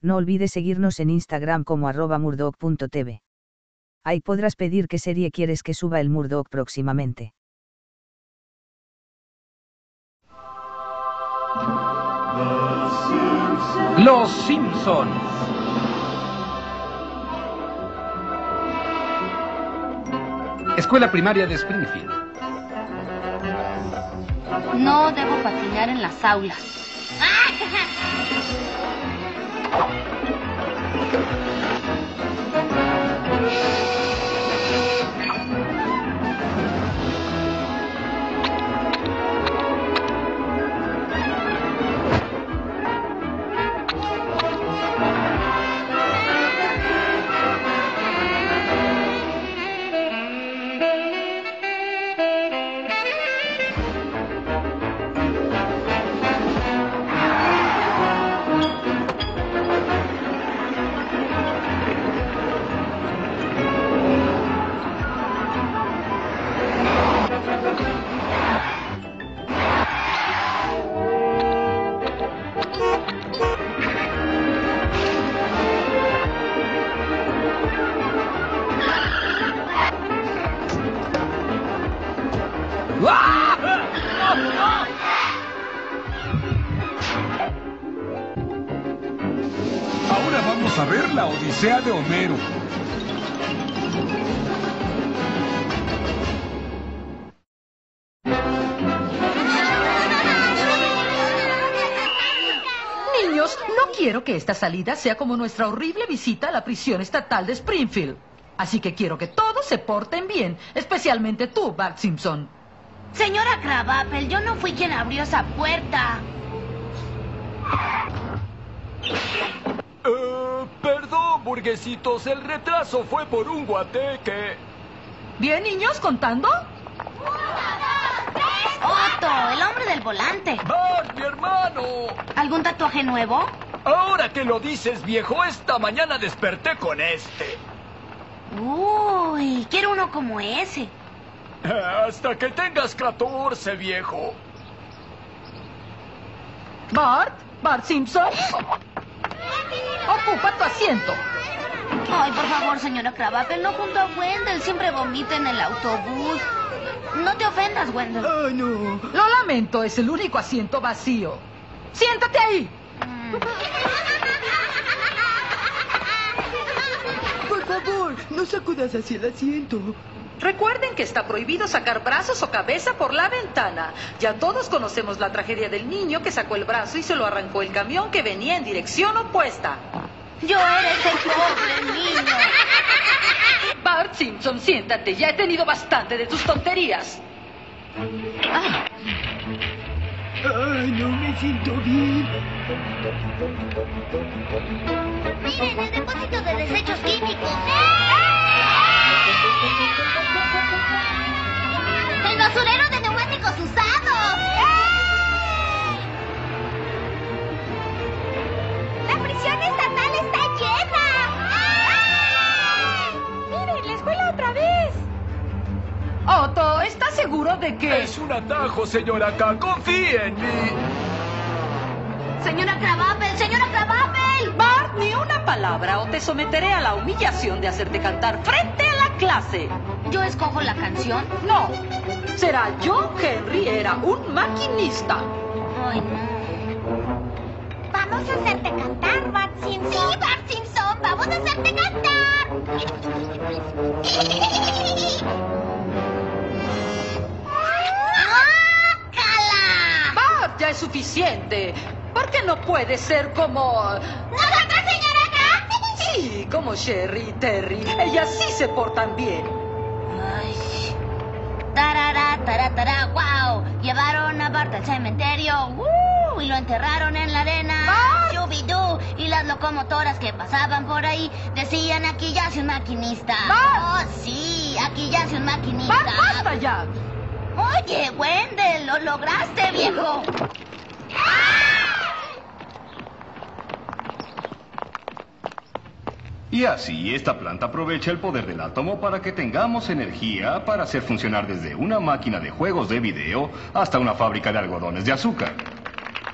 No olvides seguirnos en Instagram como arroba murdoc.tv. Ahí podrás pedir qué serie quieres que suba el Murdoc próximamente. Los Simpsons. Escuela Primaria de Springfield. No debo patinar en las aulas. よっしゃ! Ahora vamos a ver la Odisea de Homero. Niños, no quiero que esta salida sea como nuestra horrible visita a la prisión estatal de Springfield. Así que quiero que todos se porten bien, especialmente tú, Bart Simpson. Señora Crabapple, yo no fui quien abrió esa puerta. Eh, perdón, burguesitos, el retraso fue por un guateque. ¿Bien, niños, contando? Otto, el hombre del volante. Bart, mi hermano. ¿Algún tatuaje nuevo? Ahora que lo dices, viejo, esta mañana desperté con este. Uy, quiero uno como ese. Eh, Hasta que tengas 14, viejo. Bart, Bart Simpson. Ocupa tu asiento. Ay, por favor, señora Crabapple, no junto a Wendell. Siempre vomita en el autobús. No te ofendas, Wendell. Oh, no. Lo lamento, es el único asiento vacío. Siéntate ahí. Por favor, no sacudas así el asiento. Recuerden que está prohibido sacar brazos o cabeza por la ventana. Ya todos conocemos la tragedia del niño que sacó el brazo y se lo arrancó el camión que venía en dirección opuesta. Yo era ese pobre niño. Bart Simpson, siéntate. Ya he tenido bastante de tus tonterías. Ay, no me siento bien. Miren, el depósito de desechos químicos. ¡El basurero de neumáticos usados! ¡La prisión estatal Otto, ¿estás seguro de que...? Es un atajo, señora K. Confíe en mí. ¡Señora Crabapple! ¡Señora Crabapple! Bart, ni una palabra o te someteré a la humillación de hacerte cantar frente a la clase. ¿Yo escojo la canción? No, será John Henry era un maquinista. Ay, no. Vamos a hacerte cantar, Bart Simpson. Sí, Bart Simpson, vamos a hacerte cantar. Ya es suficiente. ¿Por qué no puede ser como... ¿Nosotros, señora K? Sí, como Sherry y Terry. Ellas sí se portan bien. Ay. Tarara, tarara, wow. Llevaron a Bart al cementerio. ¡Uh! Y lo enterraron en la arena. Shubidú. Y las locomotoras que pasaban por ahí decían aquí yace un maquinista. Bart. Oh, sí, aquí yace un maquinista. Bart, basta ya. Oye, Wendell, lo lograste, viejo. Y así esta planta aprovecha el poder del átomo para que tengamos energía para hacer funcionar desde una máquina de juegos de video hasta una fábrica de algodones de azúcar.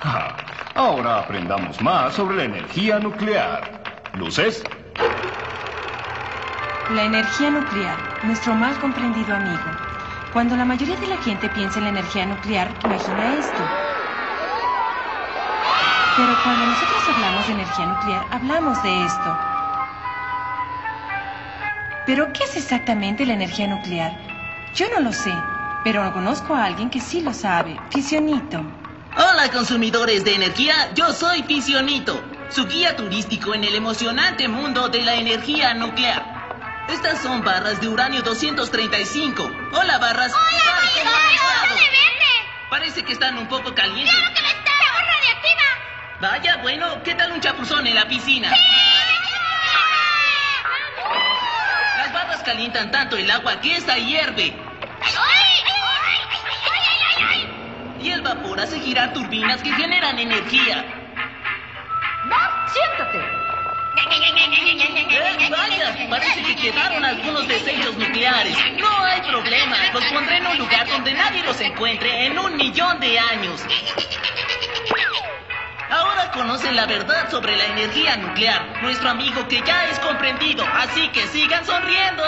Ah, Ahora aprendamos más sobre la energía nuclear. ¿Luces? La energía nuclear, nuestro mal comprendido amigo. Cuando la mayoría de la gente piensa en la energía nuclear, imagina esto. Pero cuando nosotros hablamos de energía nuclear, hablamos de esto. ¿Pero qué es exactamente la energía nuclear? Yo no lo sé, pero conozco a alguien que sí lo sabe. Fisionito. Hola consumidores de energía, yo soy Fisionito, su guía turístico en el emocionante mundo de la energía nuclear. Estas son barras de uranio 235. Hola barras. ¡Hola, ¿Qué tal? ¿Cómo amigo! han estado? ¡Dale, vete! Parece que están un poco calientes. ¡Claro que lo está! ¡Agua radiactiva! Vaya, bueno, ¿qué tal un chapuzón en la piscina? Las barras calientan tanto el agua que esta hierve. Y el vapor hace girar turbinas que generan energía. Bart, siéntate. Eh, vaya, parece que quedaron algunos desechos nucleares. No hay problema, los pondré en un lugar donde nadie los encuentre en un millón de años. Ahora conocen la verdad sobre la energía nuclear, nuestro amigo que ya es comprendido, así que sigan sonriendo.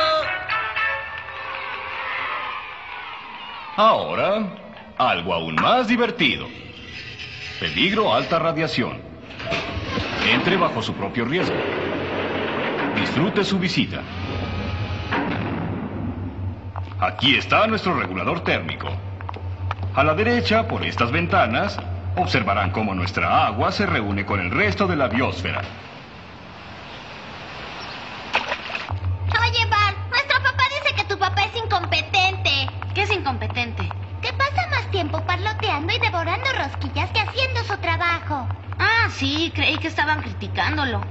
Ahora, algo aún más divertido. Peligro alta radiación. Entre bajo su propio riesgo. Disfrute su visita. Aquí está nuestro regulador térmico. A la derecha, por estas ventanas, observarán cómo nuestra agua se reúne con el resto de la biosfera. Estaban criticándolo.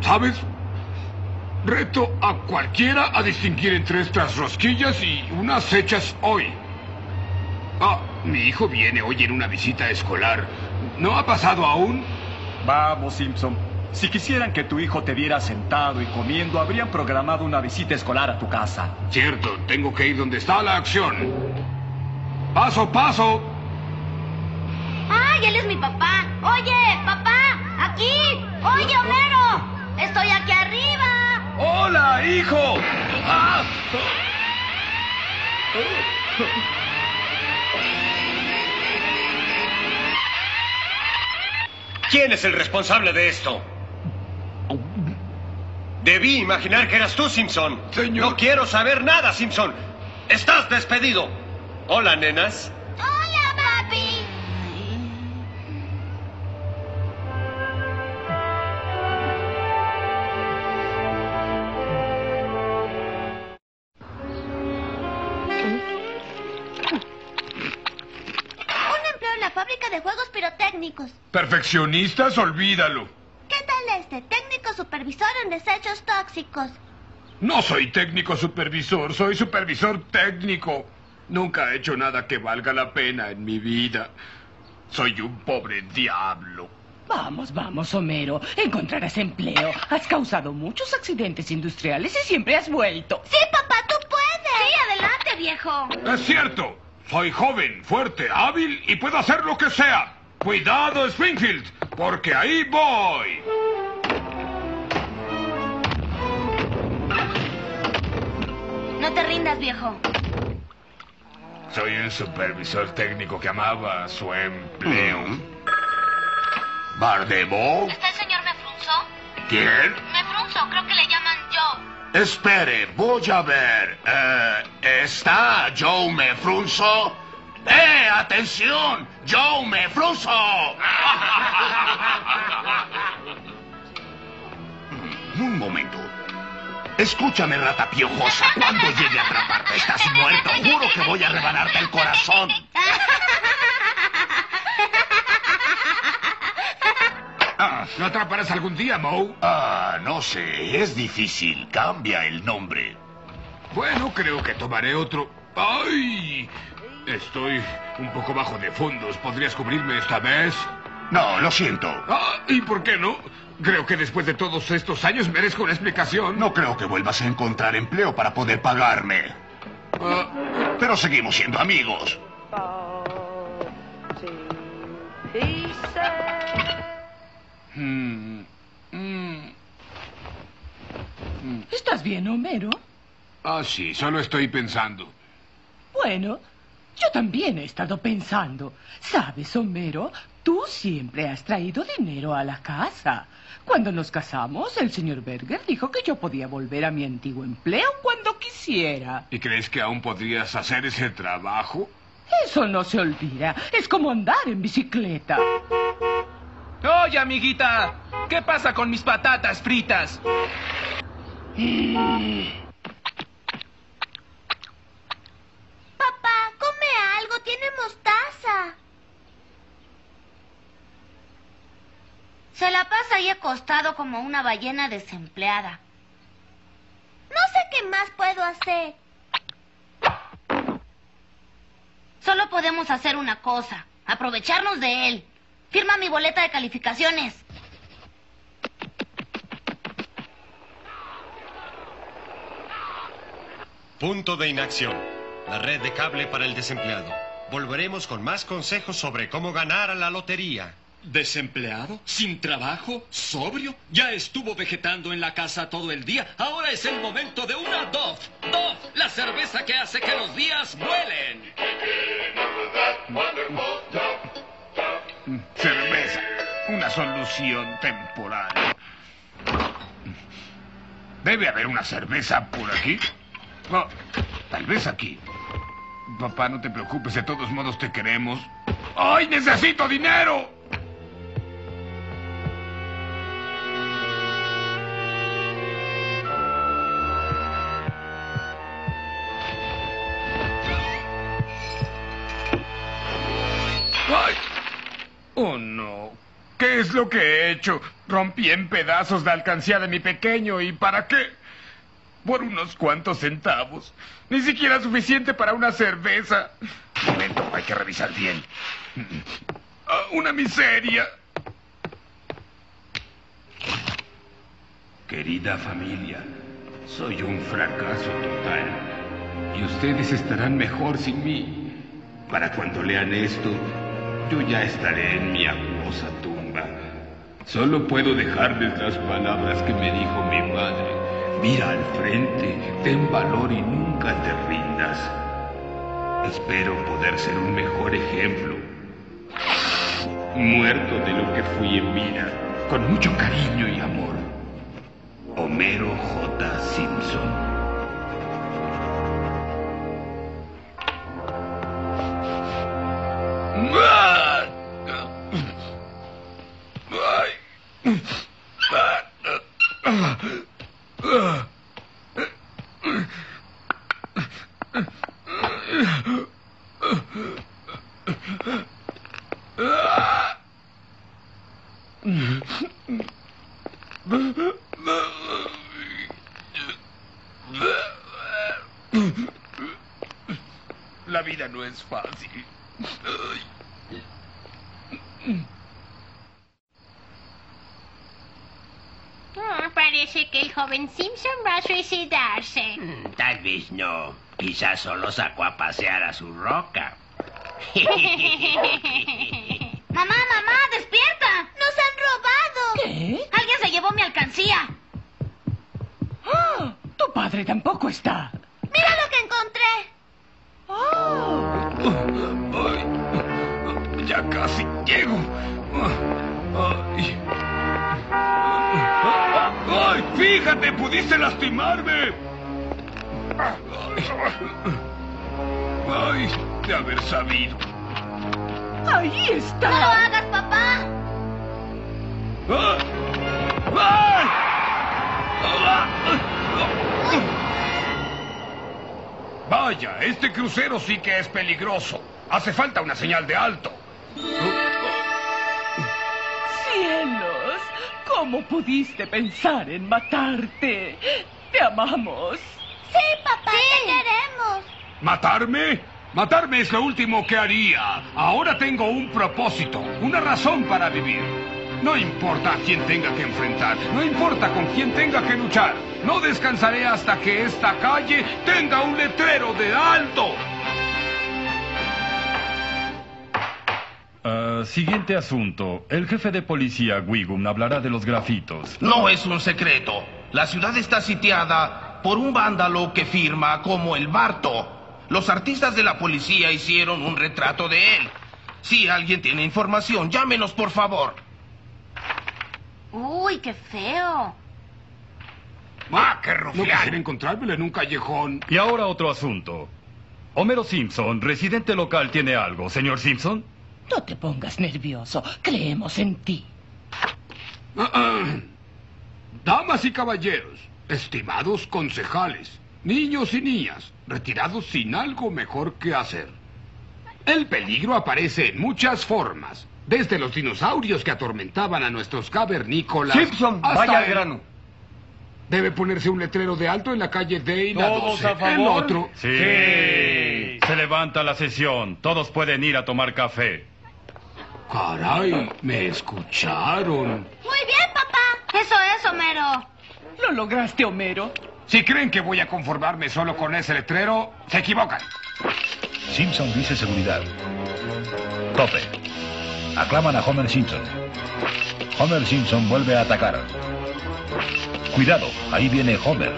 ¿Sabes? Reto a cualquiera a distinguir entre estas rosquillas y unas hechas hoy. Ah, mi hijo viene hoy en una visita escolar. ¿No ha pasado aún? Vamos, Simpson. Si quisieran que tu hijo te viera sentado y comiendo, habrían programado una visita escolar a tu casa. Cierto, tengo que ir donde está la acción. Paso, paso. ¡Ay, él es mi papá! ¡Oye, papá! ¡Aquí! ¡Oye, Homero! ¡Estoy aquí arriba! ¡Hola, hijo! ¡Ah! ¿Quién es el responsable de esto? Debí imaginar que eras tú, Simpson. No quiero saber nada, Simpson. Estás despedido. Hola, nenas. Juegos pirotécnicos. Perfeccionistas, olvídalo. ¿Qué tal este? Técnico supervisor en desechos tóxicos. No soy técnico supervisor, soy supervisor técnico. Nunca he hecho nada que valga la pena en mi vida. Soy un pobre diablo. Vamos, vamos, Homero. Encontrarás empleo. Has causado muchos accidentes industriales y siempre has vuelto. Sí, papá, tú puedes. Sí, adelante, viejo. Es cierto. Soy joven, fuerte, hábil y puedo hacer lo que sea. Cuidado, Springfield, porque ahí voy. No te rindas, viejo. Soy un supervisor técnico que amaba su empleo. ¿Bardemo? ¿Está el señor Mefrunzo? ¿Quién? Mefrunzo, creo que le llaman. Espere, voy a ver. Eh, ¿Está Joe Mefrunzo? ¡Eh, atención! ¡Joe Mefrunzo! Un momento. Escúchame, rata piojosa. Cuando llegue a atraparte, estás muerto. Juro que voy a rebanarte el corazón. Ah, ¿Lo atraparás algún día, Moe? Ah, no sé. Es difícil. Cambia el nombre. Bueno, creo que tomaré otro. ¡Ay! Estoy un poco bajo de fondos. ¿Podrías cubrirme esta vez? No, lo siento. Ah, ¿y por qué no? Creo que después de todos estos años merezco una explicación. No creo que vuelvas a encontrar empleo para poder pagarme. Pero seguimos siendo amigos. Mm, mm. ¿Estás bien, Homero? Ah, sí, solo estoy pensando. Bueno, yo también he estado pensando. ¿Sabes, Homero? Tú siempre has traído dinero a la casa. Cuando nos casamos, el señor Berger dijo que yo podía volver a mi antiguo empleo cuando quisiera. ¿Y crees que aún podrías hacer ese trabajo? Eso no se olvida. Es como andar en bicicleta. Oye, amiguita, ¿qué pasa con mis patatas fritas? Papá, come algo, tiene mostaza. Se la pasa ahí acostado como una ballena desempleada. No sé qué más puedo hacer. Solo podemos hacer una cosa, aprovecharnos de él. Firma mi boleta de calificaciones. Punto de inacción. La red de cable para el desempleado. Volveremos con más consejos sobre cómo ganar a la lotería. ¿Desempleado? ¿Sin trabajo? ¿Sobrio? Ya estuvo vegetando en la casa todo el día. Ahora es el momento de una Dove. Dove, la cerveza que hace que los días vuelen. Solución temporal. Debe haber una cerveza por aquí. No, tal vez aquí. Papá, no te preocupes, de todos modos te queremos. ¡Ay, necesito dinero! ¡Ay! ¡Oh, no! ¿Qué es lo que he hecho? Rompí en pedazos la alcancía de mi pequeño y ¿para qué? Por unos cuantos centavos. Ni siquiera suficiente para una cerveza. Un momento, hay que revisar bien. Ah, una miseria. Querida familia, soy un fracaso total. Y ustedes estarán mejor sin mí. Para cuando lean esto, yo ya estaré en mi acuosa tumba. Solo puedo dejarles las palabras que me dijo mi madre. Mira al frente, ten valor y nunca te rindas. Espero poder ser un mejor ejemplo. Muerto de lo que fui en vida, con mucho cariño y amor. Homero J. Simpson. La vida no es fácil. Ah, parece que el joven Simpson va a suicidarse. Mm, Tal vez no. Quizás solo sacó a pasear a su roca. Mamá, mamá, despierta. ¡Nos han robado! ¿Qué? Alguien se llevó mi alcancía. ¡Ah! Tu padre tampoco está. ¡Mira lo que encontré! Ay, ya casi llego. Ay. Ay, fíjate, pudiste lastimarme. Ay, de haber sabido. Ahí está. ¡No lo hagas, papá! ¡Ay! Vaya, este crucero sí que es peligroso. Hace falta una señal de alto. ¡Cielos! ¿Cómo pudiste pensar en matarte? Te amamos. Sí, papá, te queremos. ¿Matarme? Matarme es lo último que haría. Ahora tengo un propósito, una razón para vivir. No importa a quién tenga que enfrentar, no importa con quién tenga que luchar. No descansaré hasta que esta calle tenga un letrero de alto. Ah, siguiente asunto. El jefe de policía, Wigum, hablará de los grafitos. No es un secreto. La ciudad está sitiada por un vándalo que firma como el Barto. Los artistas de la policía hicieron un retrato de él. Si alguien tiene información, llámenos, por favor. Uy, qué feo. ¡Ah, qué rufián! No quisiera encontrármelo en un callejón. Y ahora otro asunto. Homero Simpson, residente local, tiene algo. Señor Simpson. No te pongas nervioso. Creemos en ti. Ah, ah. Damas y caballeros, estimados concejales, niños y niñas, retirados sin algo mejor que hacer. El peligro aparece en muchas formas, desde los dinosaurios que atormentaban a nuestros cavernícolas. Simpson, hasta vaya al el- grano. Debe ponerse un letrero de alto en la calle y la ¿Todos 12. a favor? El otro. Sí. Se levanta la sesión. Todos pueden ir a tomar café. Caray, me escucharon. Muy bien, papá. Eso es, Homero. Lo lograste, Homero. Si creen que voy a conformarme solo con ese letrero, se equivocan. Simpson dice seguridad. Tope. Aclaman a Homer Simpson. Homer Simpson vuelve a atacar. Cuidado, ahí viene Homer.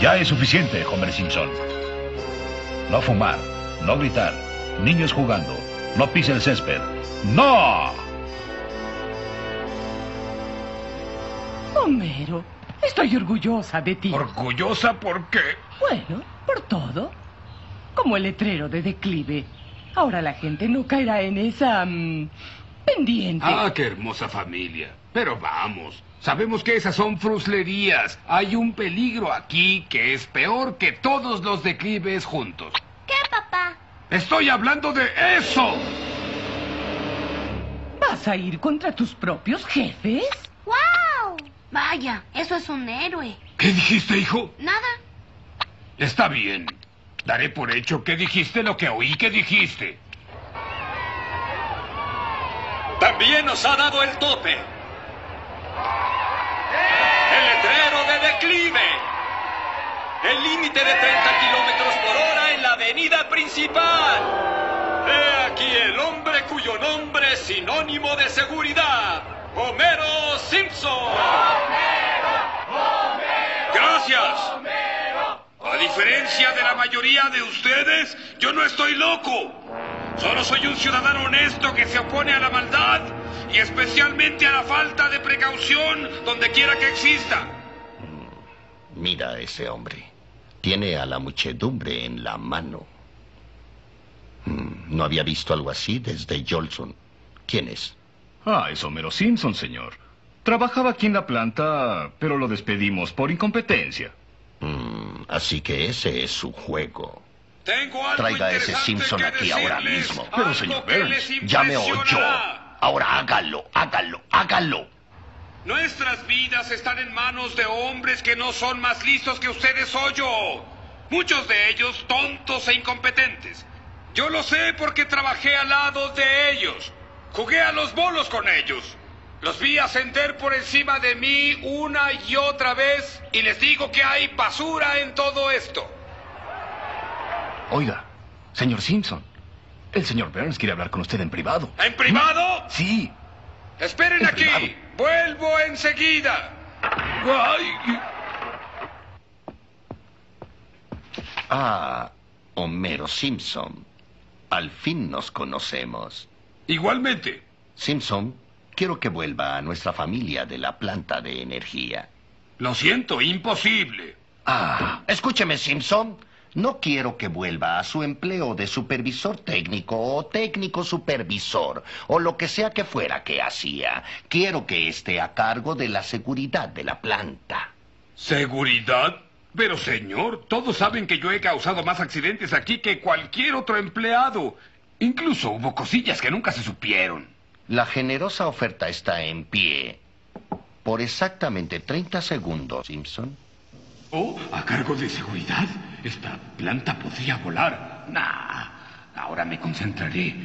Ya es suficiente, Homer Simpson. No fumar, no gritar, niños jugando, no pise el césped. ¡No! Homero, estoy orgullosa de ti. ¿Orgullosa por qué? Bueno, por todo. Como el letrero de declive. Ahora la gente no caerá en esa... mm, pendiente. Ah, qué hermosa familia. Pero vamos, sabemos que esas son fruslerías. Hay un peligro aquí que es peor que todos los declives juntos. ¿Qué, papá? Estoy hablando de eso. ¿Vas a ir contra tus propios jefes? Vaya, eso es un héroe. ¿Qué dijiste, hijo? Nada. Está bien. Daré por hecho que dijiste lo que oí que dijiste. También nos ha dado el tope. El letrero de declive. El límite de 30 kilómetros por hora en la avenida principal. He aquí el hombre cuyo nombre es sinónimo de seguridad. Homero Simpson. Gracias. A diferencia de la mayoría de ustedes, yo no estoy loco. Solo soy un ciudadano honesto que se opone a la maldad y especialmente a la falta de precaución donde quiera que exista. Mira a ese hombre. Tiene a la muchedumbre en la mano. Mm, No había visto algo así desde Jolson. ¿Quién es? Ah, es Homero Simpson, señor. Trabajaba aquí en la planta, pero lo despedimos por incompetencia. Mm, así que ese es su juego. Tengo algo Traiga a ese Simpson que aquí ahora mismo. algo que les ya me oyó. impresionará. Ahora hágalo, hágalo, hágalo. Nuestras vidas están en manos de hombres que no son más listos que ustedes o yo. Muchos de ellos tontos e incompetentes. Yo lo sé porque trabajé al lado de ellos. Jugué a los bolos con ellos. Los vi ascender por encima de mí una y otra vez y les digo que hay basura en todo esto. Oiga, señor Simpson. El señor Burns quiere hablar con usted en privado. ¿En privado? Sí. Esperen En aquí. privado. Vuelvo enseguida. Ay. Ah, Homero Simpson. Al fin nos conocemos. Igualmente. Simpson, quiero que vuelva a nuestra familia de la planta de energía. Lo siento, imposible. Ah, escúcheme, Simpson. No quiero que vuelva a su empleo de supervisor técnico o técnico supervisor o lo que sea que fuera que hacía. Quiero que esté a cargo de la seguridad de la planta. ¿Seguridad? Pero señor, todos saben que yo he causado más accidentes aquí que cualquier otro empleado. Incluso hubo cosillas que nunca se supieron. La generosa oferta está en pie. Por exactamente 30 segundos, Simpson. Oh, a cargo de seguridad. Esta planta podría volar. Nah, ahora me concentraré.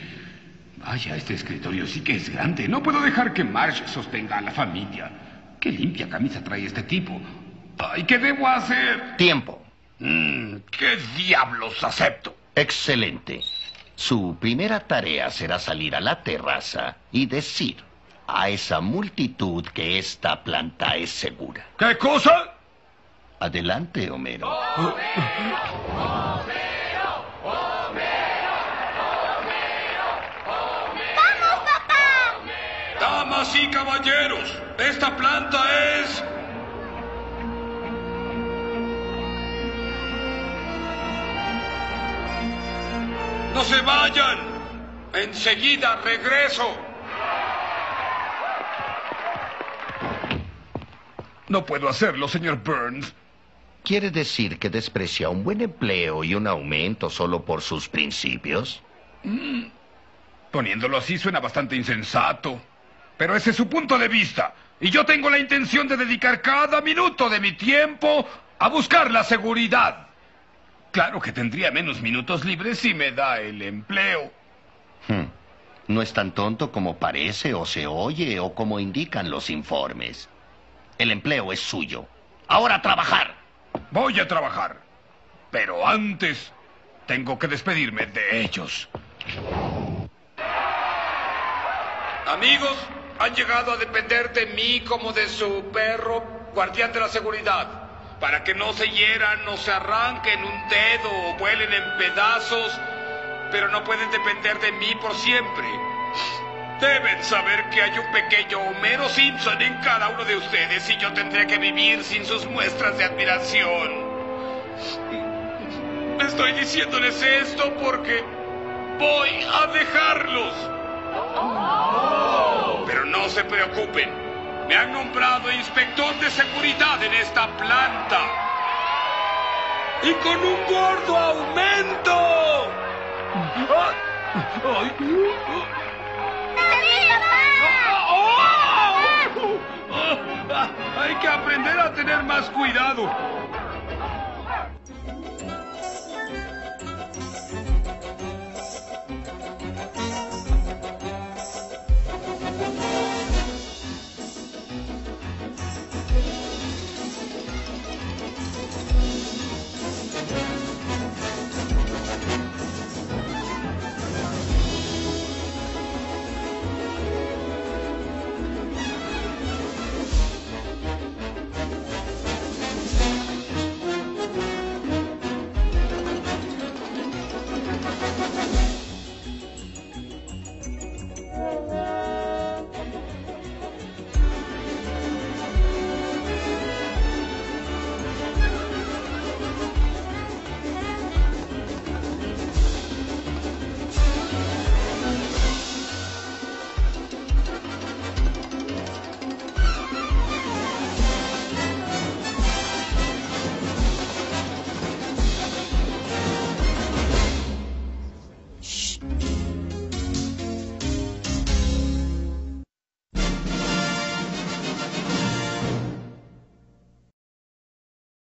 Vaya, este escritorio sí que es grande. No puedo dejar que Marsh sostenga a la familia. Qué limpia camisa trae este tipo. Ay, ¿qué debo hacer? Tiempo. Mm, ¿Qué diablos acepto? Excelente. Su primera tarea será salir a la terraza y decir a esa multitud que esta planta es segura. ¿Qué cosa? Adelante, Homero. ¡Vamos, papá! Damas y caballeros, esta planta es... ¡No se vayan! Enseguida regreso. No puedo hacerlo, señor Burns. ¿Quiere decir que desprecia un buen empleo y un aumento solo por sus principios? Mm. Poniéndolo así suena bastante insensato. Pero ese es su punto de vista. Y yo tengo la intención de dedicar cada minuto de mi tiempo a buscar la seguridad. Claro que tendría menos minutos libres si me da el empleo. Hmm. No es tan tonto como parece o se oye o como indican los informes. El empleo es suyo. Ahora a trabajar. Voy a trabajar. Pero antes tengo que despedirme de ellos. Amigos, han llegado a depender de mí como de su perro, guardián de la seguridad, para que no se hieran o se arranquen un dedo o vuelen en pedazos, pero no pueden depender de mí por siempre. Deben saber que hay un pequeño Homero Simpson en cada uno de ustedes y yo tendré que vivir sin sus muestras de admiración. Estoy diciéndoles esto porque voy a dejarlos. Pero no se preocupen. Me han nombrado inspector de seguridad en esta planta. Y con un gordo aumento. Hay que aprender a tener más cuidado.